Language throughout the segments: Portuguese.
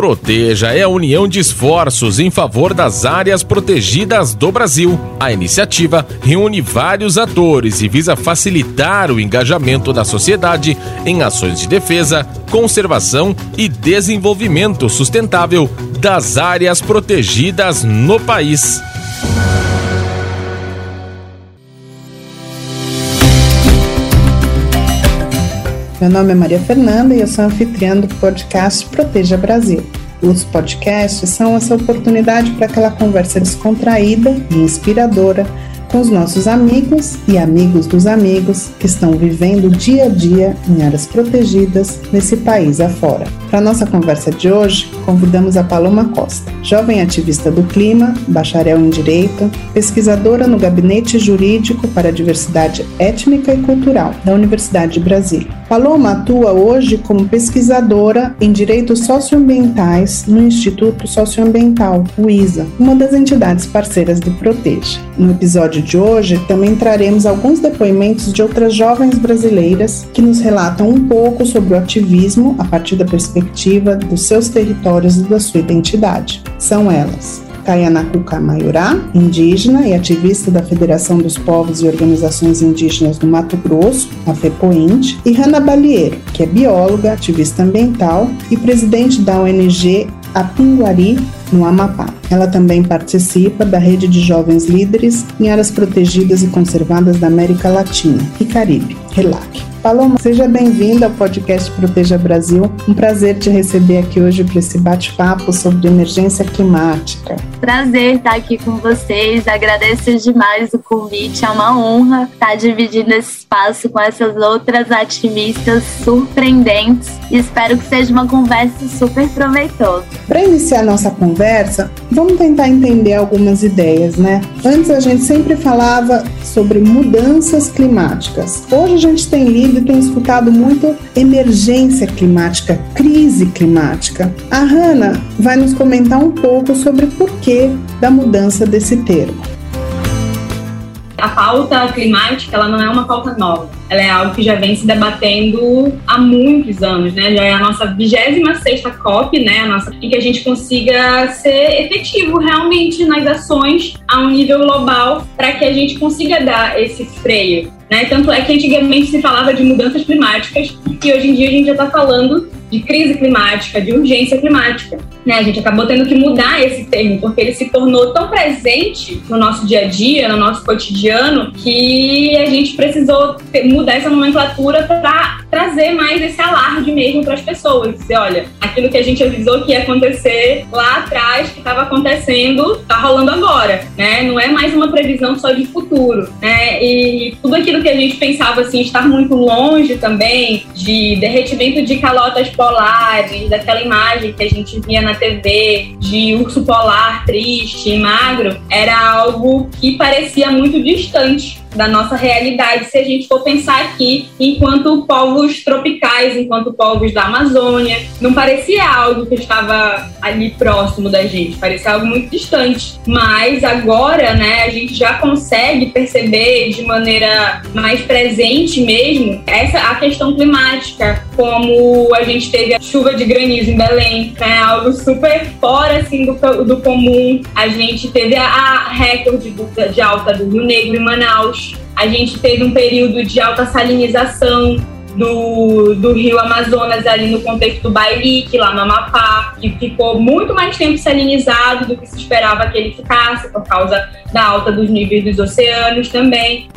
Proteja é a união de esforços em favor das áreas protegidas do Brasil. A iniciativa reúne vários atores e visa facilitar o engajamento da sociedade em ações de defesa, conservação e desenvolvimento sustentável das áreas protegidas no país. Meu nome é Maria Fernanda e eu sou anfitriã do podcast Proteja Brasil. Os podcasts são essa oportunidade para aquela conversa descontraída e inspiradora com os nossos amigos e amigos dos amigos que estão vivendo dia a dia em áreas protegidas nesse país afora. Para nossa conversa de hoje, convidamos a Paloma Costa, jovem ativista do clima, bacharel em direito, pesquisadora no Gabinete Jurídico para a Diversidade Étnica e Cultural da Universidade de Brasília. Paloma atua hoje como pesquisadora em direitos socioambientais no Instituto Socioambiental, o ISA, uma das entidades parceiras do Proteja. No episódio de hoje, também traremos alguns depoimentos de outras jovens brasileiras que nos relatam um pouco sobre o ativismo a partir da perspectiva dos seus territórios e da sua identidade. São elas Kayanakuka Mayurá, indígena e ativista da Federação dos Povos e Organizações Indígenas do Mato Grosso, a FEPOINT, e Hanna Balieiro, que é bióloga, ativista ambiental e presidente da ONG Apinguari, no Amapá. Ela também participa da rede de jovens líderes em áreas protegidas e conservadas da América Latina e Caribe, RELAC. Paloma, seja bem-vinda ao podcast Proteja Brasil. Um prazer te receber aqui hoje para esse bate-papo sobre emergência climática. Prazer estar aqui com vocês. Agradeço demais o convite. É uma honra estar dividindo esse espaço com essas outras ativistas surpreendentes. Espero que seja uma conversa super proveitosa. Para iniciar nossa conversa, vamos tentar entender algumas ideias, né? Antes a gente sempre falava sobre mudanças climáticas. Hoje a gente tem lido e tenho escutado muito emergência climática, crise climática. A Hanna vai nos comentar um pouco sobre o porquê da mudança desse termo. A pauta climática ela não é uma pauta nova, ela é algo que já vem se debatendo há muitos anos, né? Já é a nossa 26 COP, né? A nossa, em que a gente consiga ser efetivo realmente nas ações a um nível global para que a gente consiga dar esse freio né? Tanto é que antigamente se falava de mudanças climáticas e hoje em dia a gente já está falando de crise climática, de urgência climática. Né? A gente acabou tendo que mudar esse termo, porque ele se tornou tão presente no nosso dia a dia, no nosso cotidiano, que a gente precisou ter, mudar essa nomenclatura para trazer mais esse alarde mesmo para as pessoas. Dizer, olha, aquilo que a gente avisou que ia acontecer lá atrás, que estava acontecendo, está rolando agora. Né? Não é mais uma previsão só de futuro. Né? E tudo aquilo que a gente pensava assim, estar muito longe também de derretimento de calotas polares, daquela imagem que a gente via na TV de urso polar triste e magro, era algo que parecia muito distante da nossa realidade, se a gente for pensar aqui enquanto povos tropicais, enquanto povos da Amazônia, não parecia algo que estava ali próximo da gente, parecia algo muito distante. Mas agora, né, a gente já consegue perceber de maneira mais presente mesmo essa a questão climática, como a gente teve a chuva de granizo em Belém, né, algo super fora assim do, do comum. A gente teve a, a recorde de alta do Rio Negro em Manaus a gente teve um período de alta salinização do, do rio Amazonas ali no contexto do Bailique, lá no Amapá, que ficou muito mais tempo salinizado do que se esperava que ele ficasse, por causa da alta dos níveis dos oceanos também.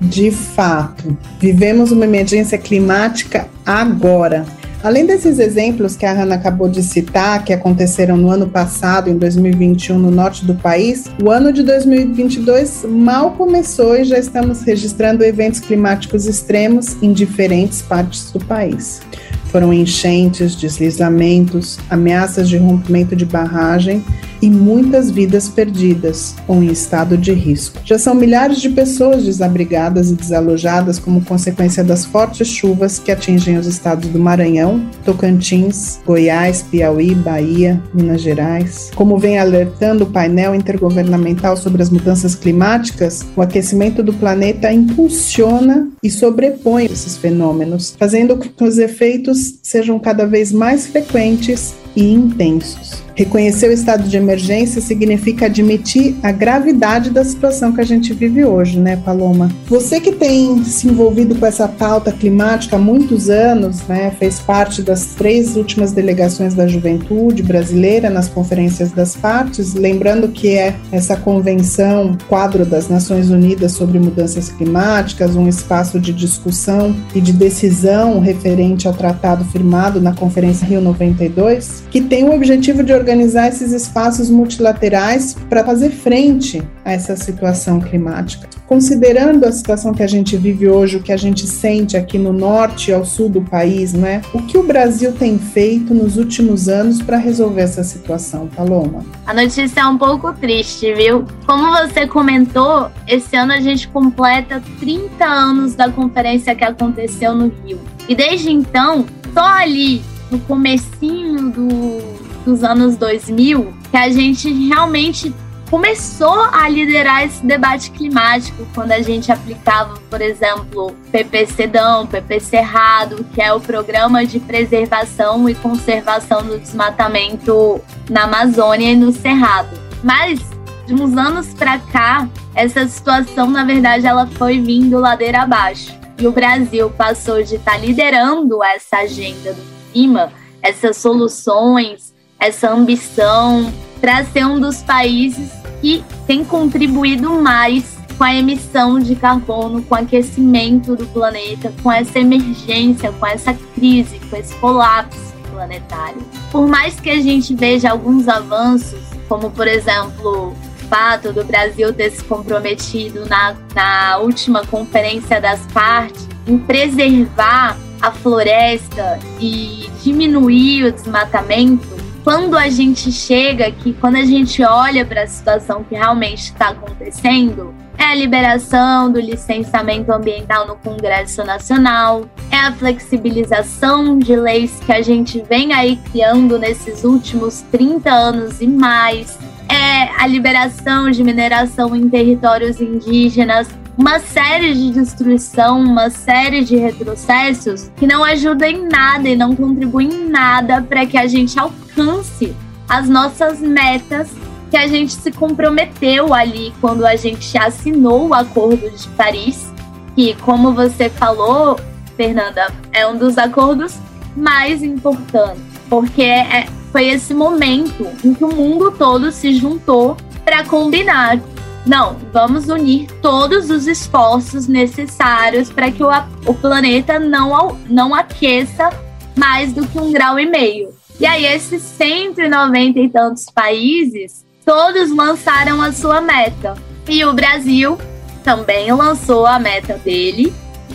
De fato, vivemos uma emergência climática agora. Além desses exemplos que a Hanna acabou de citar, que aconteceram no ano passado, em 2021, no norte do país, o ano de 2022 mal começou e já estamos registrando eventos climáticos extremos em diferentes partes do país. Foram enchentes, deslizamentos, ameaças de rompimento de barragem e muitas vidas perdidas ou em estado de risco. Já são milhares de pessoas desabrigadas e desalojadas como consequência das fortes chuvas que atingem os estados do Maranhão, Tocantins, Goiás, Piauí, Bahia, Minas Gerais. Como vem alertando o painel intergovernamental sobre as mudanças climáticas, o aquecimento do planeta impulsiona e sobrepõe esses fenômenos, fazendo com que os efeitos sejam cada vez mais frequentes e intensos. Reconhecer o estado de emergência significa admitir a gravidade da situação que a gente vive hoje, né, Paloma? Você que tem se envolvido com essa pauta climática há muitos anos, né, fez parte das três últimas delegações da juventude brasileira nas conferências das partes, lembrando que é essa convenção, quadro das Nações Unidas sobre mudanças climáticas, um espaço de discussão e de decisão referente ao tratado firmado na Conferência Rio 92, que tem o objetivo de organizar esses espaços multilaterais para fazer frente a essa situação climática. Considerando a situação que a gente vive hoje, o que a gente sente aqui no norte e ao sul do país, né? O que o Brasil tem feito nos últimos anos para resolver essa situação, Paloma? A notícia é um pouco triste, viu? Como você comentou, esse ano a gente completa 30 anos da conferência que aconteceu no Rio. E desde então, só ali no comecinho do dos anos 2000 que a gente realmente começou a liderar esse debate climático quando a gente aplicava, por exemplo, PPCdão, PP Cerrado, que é o Programa de Preservação e Conservação do Desmatamento na Amazônia e no Cerrado. Mas de uns anos para cá, essa situação, na verdade, ela foi vindo ladeira abaixo. E o Brasil passou de estar tá liderando essa agenda do clima, essas soluções essa ambição para ser um dos países que tem contribuído mais com a emissão de carbono, com o aquecimento do planeta, com essa emergência, com essa crise, com esse colapso planetário. Por mais que a gente veja alguns avanços, como por exemplo o fato do Brasil ter se comprometido na, na última conferência das partes em preservar a floresta e diminuir o desmatamento, quando a gente chega aqui, quando a gente olha para a situação que realmente está acontecendo, é a liberação do licenciamento ambiental no Congresso Nacional, é a flexibilização de leis que a gente vem aí criando nesses últimos 30 anos e mais, é a liberação de mineração em territórios indígenas, uma série de destruição, uma série de retrocessos que não ajudam em nada e não contribuem em nada para que a gente alcance as nossas metas que a gente se comprometeu ali quando a gente assinou o Acordo de Paris, que, como você falou, Fernanda, é um dos acordos mais importantes, porque é, foi esse momento em que o mundo todo se juntou para combinar não, vamos unir todos os esforços necessários para que o, o planeta não, não aqueça mais do que um grau e meio. E aí, esses 190 e tantos países, todos lançaram a sua meta. E o Brasil também lançou a meta dele,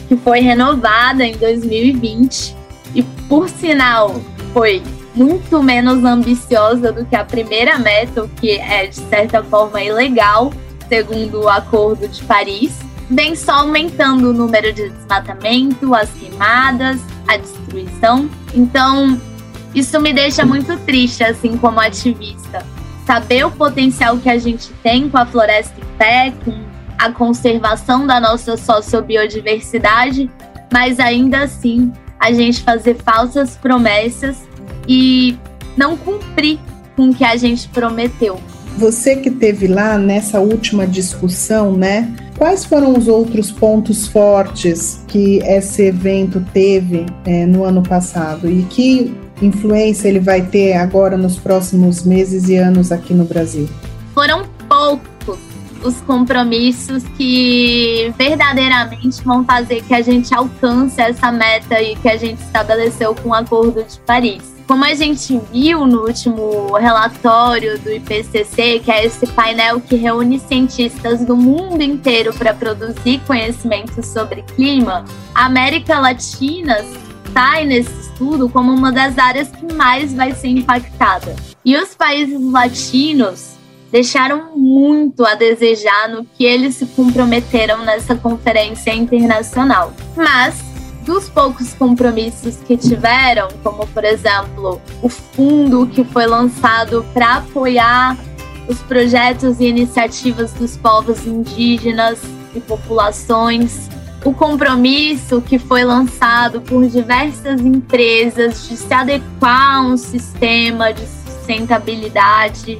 que foi renovada em 2020. E, por sinal, foi muito menos ambiciosa do que a primeira meta, o que é, de certa forma, ilegal segundo o Acordo de Paris, vem só aumentando o número de desmatamento, as queimadas, a destruição. Então, isso me deixa muito triste, assim, como ativista. Saber o potencial que a gente tem com a floresta em pé, com a conservação da nossa sociobiodiversidade, mas ainda assim a gente fazer falsas promessas e não cumprir com o que a gente prometeu. Você que teve lá nessa última discussão, né? Quais foram os outros pontos fortes que esse evento teve é, no ano passado e que influência ele vai ter agora nos próximos meses e anos aqui no Brasil? Foram os compromissos que verdadeiramente vão fazer que a gente alcance essa meta e que a gente estabeleceu com o Acordo de Paris. Como a gente viu no último relatório do IPCC, que é esse painel que reúne cientistas do mundo inteiro para produzir conhecimento sobre clima, a América Latina sai nesse estudo como uma das áreas que mais vai ser impactada. E os países latinos deixaram muito a desejar no que eles se comprometeram nessa conferência internacional. Mas dos poucos compromissos que tiveram, como por exemplo o fundo que foi lançado para apoiar os projetos e iniciativas dos povos indígenas e populações, o compromisso que foi lançado por diversas empresas de se adequar a um sistema de sustentabilidade.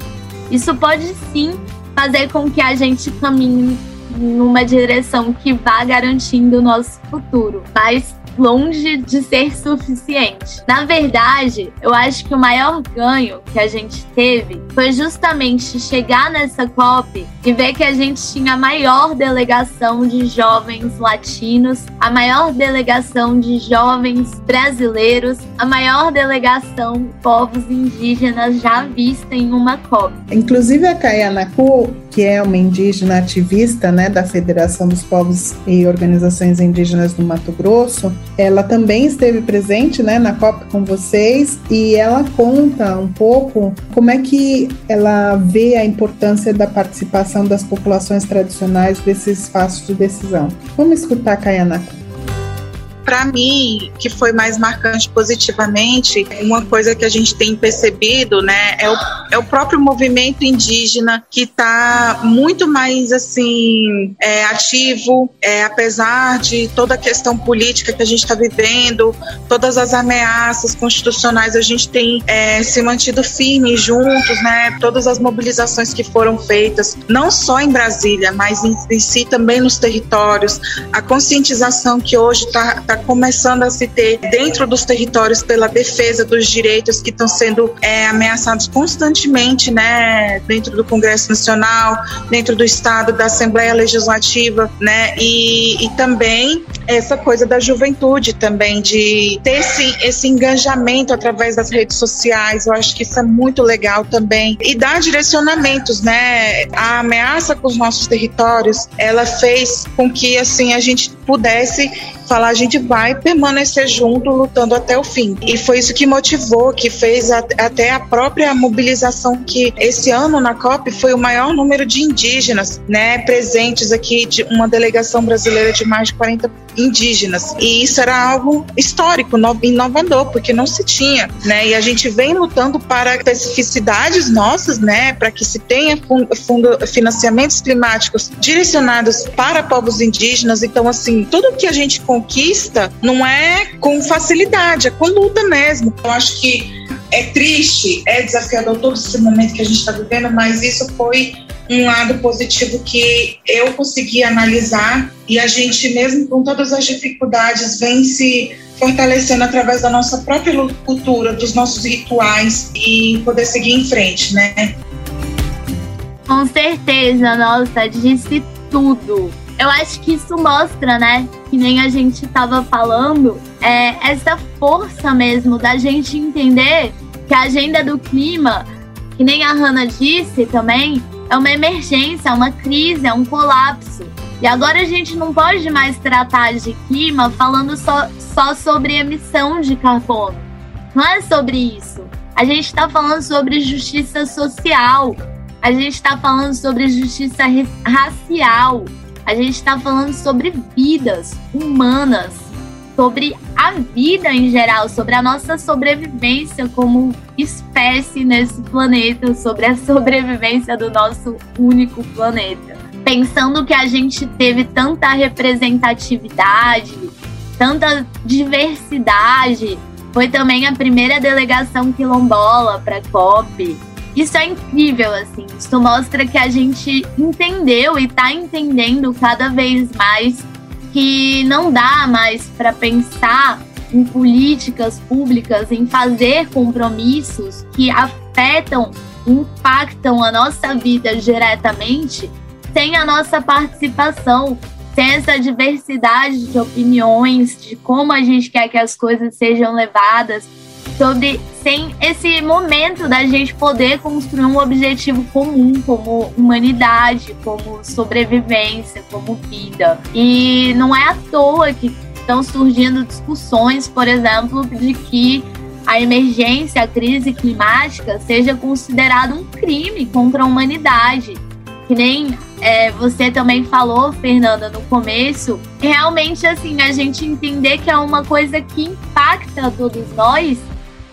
Isso pode sim fazer com que a gente caminhe numa direção que vá garantindo o nosso futuro. Mas longe de ser suficiente. Na verdade, eu acho que o maior ganho que a gente teve foi justamente chegar nessa COP e ver que a gente tinha a maior delegação de jovens latinos, a maior delegação de jovens brasileiros, a maior delegação de povos indígenas já vista em uma COP. Inclusive a Kayanaku, que é uma indígena ativista né, da Federação dos Povos e Organizações Indígenas do Mato Grosso, ela também esteve presente né, na COP com vocês e ela conta um pouco como é que ela vê a importância da participação das populações tradicionais desses espaços de decisão. Vamos escutar a Kayanaku para mim, que foi mais marcante positivamente, uma coisa que a gente tem percebido, né, é o, é o próprio movimento indígena que está muito mais assim é, ativo, é, apesar de toda a questão política que a gente está vivendo, todas as ameaças constitucionais, a gente tem é, se mantido firme juntos, né, todas as mobilizações que foram feitas, não só em Brasília, mas em, em si também nos territórios, a conscientização que hoje está tá começando a se ter dentro dos territórios pela defesa dos direitos que estão sendo é, ameaçados constantemente, né, dentro do Congresso Nacional, dentro do Estado, da Assembleia Legislativa, né, e, e também essa coisa da juventude também, de ter esse, esse engajamento através das redes sociais, eu acho que isso é muito legal também, e dar direcionamentos, né, a ameaça com os nossos territórios, ela fez com que, assim, a gente pudesse falar, a gente vai permanecer junto, lutando até o fim. E foi isso que motivou, que fez a, até a própria mobilização que esse ano na COP foi o maior número de indígenas, né, presentes aqui, de uma delegação brasileira de mais de 40 indígenas. E isso era algo histórico, inovador, porque não se tinha, né? E a gente vem lutando para especificidades nossas, né, para que se tenha fundo, financiamentos climáticos direcionados para povos indígenas. Então, assim, tudo que a gente conquista não é com facilidade, é com luta mesmo. Eu acho que é triste, é desafiador todo esse momento que a gente está vivendo, mas isso foi um lado positivo que eu consegui analisar e a gente, mesmo com todas as dificuldades, vem se fortalecendo através da nossa própria cultura, dos nossos rituais e poder seguir em frente, né? Com certeza, nossa, disse tudo. Eu acho que isso mostra, né, que nem a gente estava falando, é essa força mesmo da gente entender que a agenda do clima, que nem a Hanna disse também, é uma emergência, é uma crise, é um colapso. E agora a gente não pode mais tratar de clima falando só, só sobre emissão de carbono. Não é sobre isso. A gente está falando sobre justiça social, a gente está falando sobre justiça racial, a gente está falando sobre vidas humanas, sobre a vida em geral, sobre a nossa sobrevivência como espécie nesse planeta, sobre a sobrevivência do nosso único planeta. Pensando que a gente teve tanta representatividade, tanta diversidade, foi também a primeira delegação quilombola para a COP isso é incrível, assim. Isso mostra que a gente entendeu e está entendendo cada vez mais que não dá mais para pensar em políticas públicas, em fazer compromissos que afetam, impactam a nossa vida diretamente, sem a nossa participação, sem essa diversidade de opiniões, de como a gente quer que as coisas sejam levadas sobre sem esse momento da gente poder construir um objetivo comum como humanidade, como sobrevivência, como vida. E não é à toa que estão surgindo discussões, por exemplo, de que a emergência, a crise climática seja considerado um crime contra a humanidade. Que nem é, você também falou, Fernanda, no começo, realmente assim, a gente entender que é uma coisa que impacta todos nós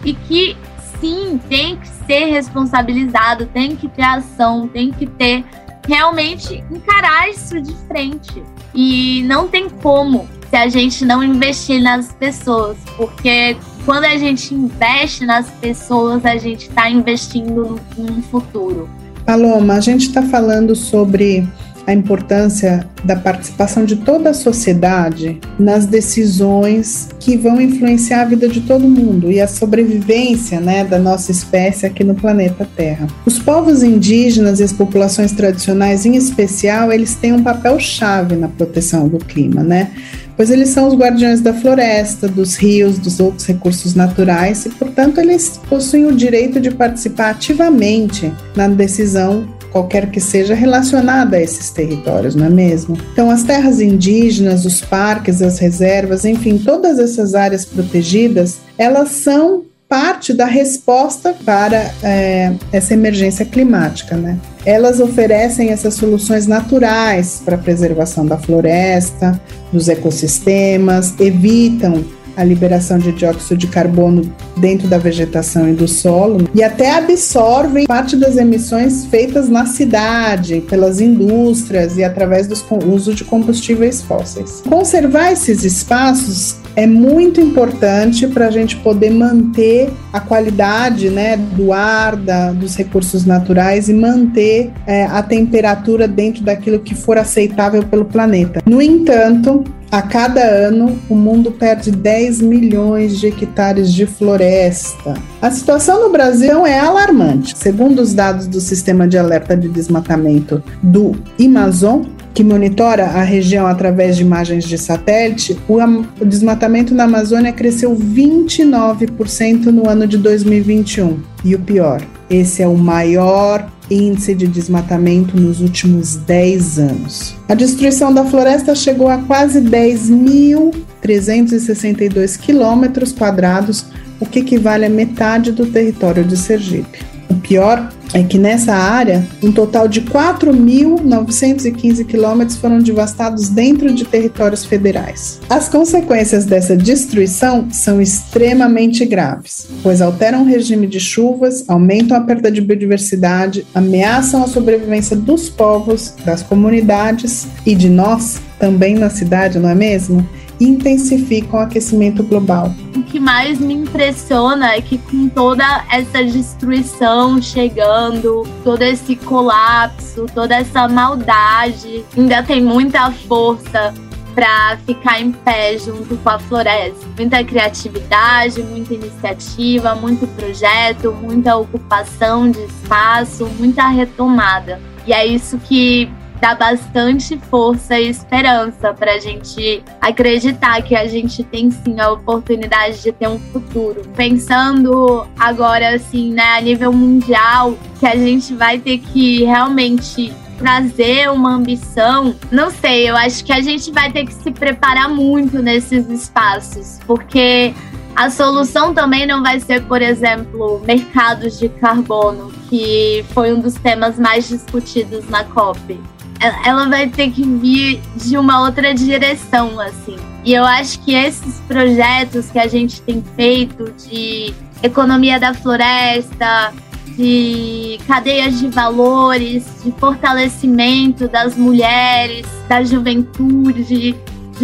e que sim, tem que ser responsabilizado, tem que ter ação, tem que ter realmente encarar isso de frente. E não tem como se a gente não investir nas pessoas, porque quando a gente investe nas pessoas, a gente está investindo no, no futuro. Paloma, a gente está falando sobre a importância da participação de toda a sociedade nas decisões que vão influenciar a vida de todo mundo e a sobrevivência né, da nossa espécie aqui no planeta Terra. Os povos indígenas e as populações tradicionais, em especial, eles têm um papel chave na proteção do clima, né? pois eles são os guardiões da floresta, dos rios, dos outros recursos naturais e, portanto, eles possuem o direito de participar ativamente na decisão qualquer que seja relacionada a esses territórios, não é mesmo? Então, as terras indígenas, os parques, as reservas, enfim, todas essas áreas protegidas, elas são parte da resposta para é, essa emergência climática, né? Elas oferecem essas soluções naturais para a preservação da floresta, dos ecossistemas, evitam a liberação de dióxido de carbono dentro da vegetação e do solo e até absorvem parte das emissões feitas na cidade, pelas indústrias e através do uso de combustíveis fósseis. Conservar esses espaços é muito importante para a gente poder manter a qualidade né, do ar, da, dos recursos naturais e manter é, a temperatura dentro daquilo que for aceitável pelo planeta. No entanto, a cada ano, o mundo perde 10 milhões de hectares de floresta. A situação no Brasil é alarmante. Segundo os dados do Sistema de Alerta de Desmatamento do Amazon, que monitora a região através de imagens de satélite, o, o desmatamento na Amazônia cresceu 29% no ano de 2021. E o pior, esse é o maior índice de desmatamento nos últimos 10 anos. A destruição da floresta chegou a quase 10.362 quilômetros quadrados, o que equivale a metade do território de Sergipe. O pior é que nessa área, um total de 4.915 quilômetros foram devastados dentro de territórios federais. As consequências dessa destruição são extremamente graves, pois alteram o regime de chuvas, aumentam a perda de biodiversidade, ameaçam a sobrevivência dos povos, das comunidades e de nós, também na cidade, não é mesmo? Intensificam o aquecimento global. O que mais me impressiona é que com toda essa destruição chegando, todo esse colapso, toda essa maldade, ainda tem muita força para ficar em pé junto com a floresta. Muita criatividade, muita iniciativa, muito projeto, muita ocupação de espaço, muita retomada. E é isso que dá bastante força e esperança para a gente acreditar que a gente tem sim a oportunidade de ter um futuro. Pensando agora assim, né, a nível mundial, que a gente vai ter que realmente trazer uma ambição, não sei, eu acho que a gente vai ter que se preparar muito nesses espaços, porque a solução também não vai ser, por exemplo, mercados de carbono, que foi um dos temas mais discutidos na COP ela vai ter que vir de uma outra direção, assim. E eu acho que esses projetos que a gente tem feito de economia da floresta, de cadeias de valores, de fortalecimento das mulheres, da juventude, de,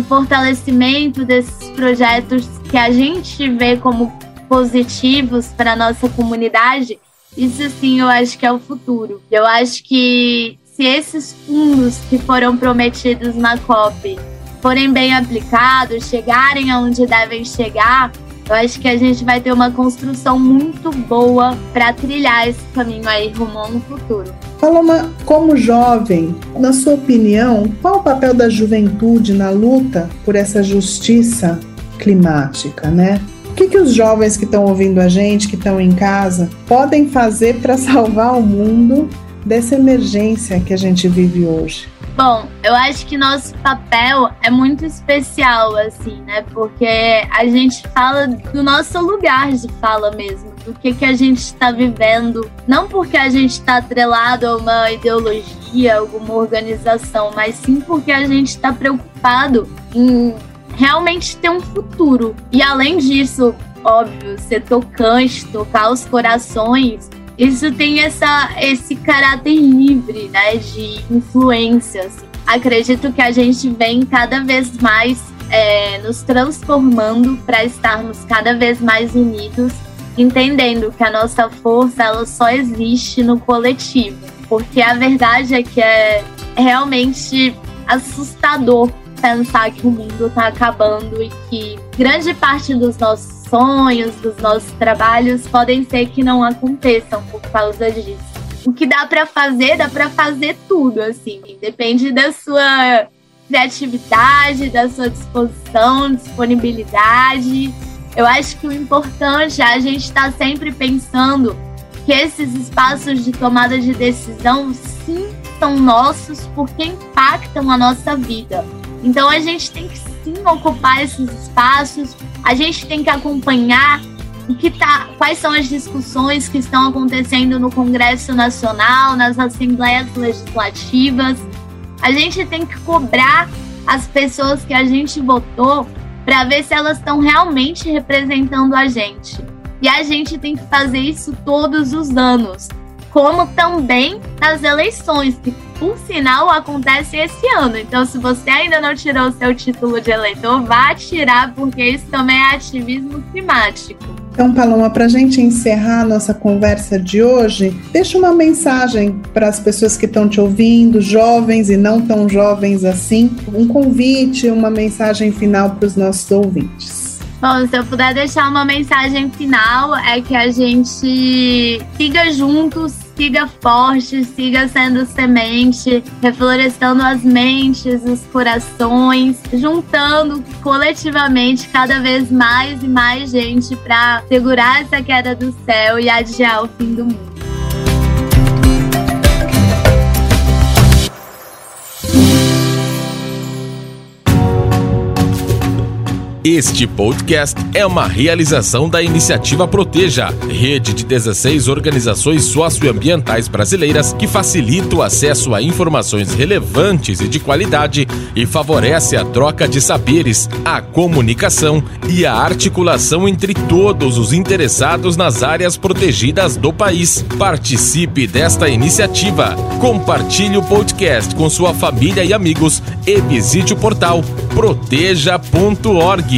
fortalecimento desses projetos que a gente vê como positivos para nossa comunidade, isso sim eu acho que é o futuro. Eu acho que se esses fundos que foram prometidos na COP forem bem aplicados, chegarem aonde devem chegar, eu acho que a gente vai ter uma construção muito boa para trilhar esse caminho aí rumo a um futuro. Paloma, como jovem, na sua opinião, qual o papel da juventude na luta por essa justiça climática, né? O que, que os jovens que estão ouvindo a gente, que estão em casa, podem fazer para salvar o mundo dessa emergência que a gente vive hoje. Bom, eu acho que nosso papel é muito especial, assim, né? Porque a gente fala do nosso lugar de fala mesmo, do que, que a gente está vivendo. Não porque a gente está atrelado a uma ideologia, alguma organização, mas sim porque a gente está preocupado em realmente ter um futuro. E além disso, óbvio, ser tocante, tocar os corações isso tem essa, esse caráter livre, né, de influência. Assim. Acredito que a gente vem cada vez mais é, nos transformando para estarmos cada vez mais unidos, entendendo que a nossa força ela só existe no coletivo. Porque a verdade é que é realmente assustador pensar que o mundo está acabando e que grande parte dos nossos sonhos, dos nossos trabalhos, podem ser que não aconteçam por causa disso. O que dá para fazer, dá para fazer tudo, assim. Depende da sua criatividade, da sua disposição, disponibilidade. Eu acho que o importante é a gente estar tá sempre pensando que esses espaços de tomada de decisão sim são nossos porque impactam a nossa vida. Então a gente tem que sim ocupar esses espaços, a gente tem que acompanhar o que tá, quais são as discussões que estão acontecendo no Congresso Nacional, nas assembleias legislativas. A gente tem que cobrar as pessoas que a gente votou para ver se elas estão realmente representando a gente. E a gente tem que fazer isso todos os anos, como também nas eleições, que por sinal, acontece esse ano. Então, se você ainda não tirou o seu título de eleitor, vá tirar, porque isso também é ativismo climático. Então, Paloma, para a gente encerrar a nossa conversa de hoje, deixa uma mensagem para as pessoas que estão te ouvindo, jovens e não tão jovens assim, um convite, uma mensagem final para os nossos ouvintes. Bom, se eu puder deixar uma mensagem final, é que a gente siga juntos siga forte, siga sendo semente, reflorestando as mentes, os corações, juntando coletivamente cada vez mais e mais gente para segurar essa queda do céu e adiar o fim do mundo. Este podcast é uma realização da iniciativa Proteja, rede de 16 organizações socioambientais brasileiras que facilita o acesso a informações relevantes e de qualidade e favorece a troca de saberes, a comunicação e a articulação entre todos os interessados nas áreas protegidas do país. Participe desta iniciativa, compartilhe o podcast com sua família e amigos e visite o portal proteja.org.